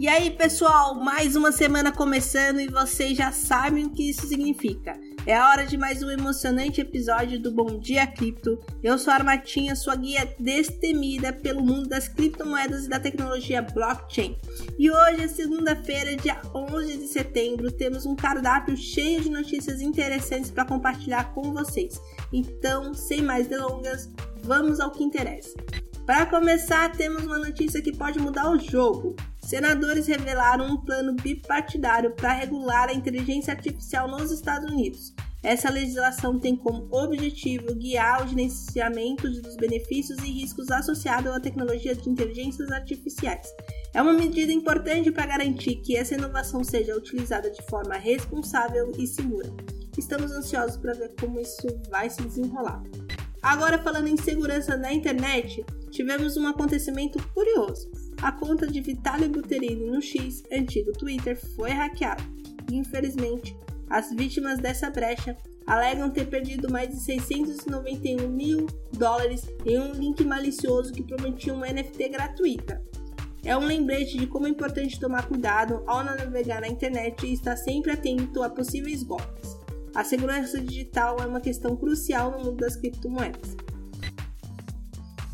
E aí, pessoal, mais uma semana começando e vocês já sabem o que isso significa. É a hora de mais um emocionante episódio do Bom Dia Cripto. Eu sou a Armatinha, sua guia destemida pelo mundo das criptomoedas e da tecnologia blockchain. E hoje é segunda-feira, dia 11 de setembro, temos um cardápio cheio de notícias interessantes para compartilhar com vocês. Então, sem mais delongas, vamos ao que interessa. Para começar, temos uma notícia que pode mudar o jogo. Senadores revelaram um plano bipartidário para regular a inteligência artificial nos Estados Unidos. Essa legislação tem como objetivo guiar o gerenciamento dos benefícios e riscos associados à tecnologia de inteligências artificiais. É uma medida importante para garantir que essa inovação seja utilizada de forma responsável e segura. Estamos ansiosos para ver como isso vai se desenrolar. Agora, falando em segurança na internet, tivemos um acontecimento curioso. A conta de Vitaly Buterini no X, antigo Twitter, foi hackeada. Infelizmente, as vítimas dessa brecha alegam ter perdido mais de 691 mil dólares em um link malicioso que prometia uma NFT gratuita. É um lembrete de como é importante tomar cuidado ao navegar na internet e estar sempre atento a possíveis golpes. A segurança digital é uma questão crucial no mundo das criptomoedas.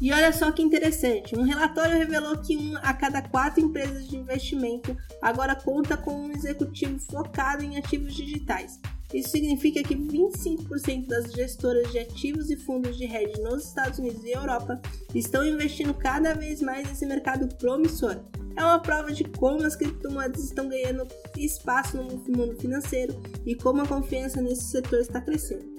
E olha só que interessante, um relatório revelou que uma a cada quatro empresas de investimento agora conta com um executivo focado em ativos digitais. Isso significa que 25% das gestoras de ativos e fundos de hedge nos Estados Unidos e Europa estão investindo cada vez mais nesse mercado promissor. É uma prova de como as criptomoedas estão ganhando espaço no mundo financeiro e como a confiança nesse setor está crescendo.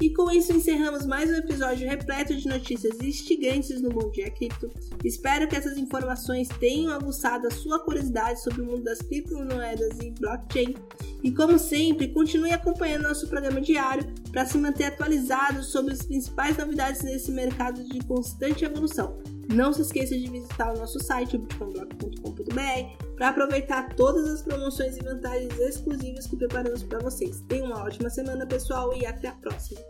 E com isso encerramos mais um episódio repleto de notícias instigantes no Bom Dia Cripto. Espero que essas informações tenham aguçado a sua curiosidade sobre o mundo das criptomoedas e blockchain. E como sempre, continue acompanhando nosso programa diário para se manter atualizado sobre as principais novidades nesse mercado de constante evolução. Não se esqueça de visitar o nosso site bitcoinblock.com.br para aproveitar todas as promoções e vantagens exclusivas que preparamos para vocês. Tenham uma ótima semana, pessoal, e até a próxima!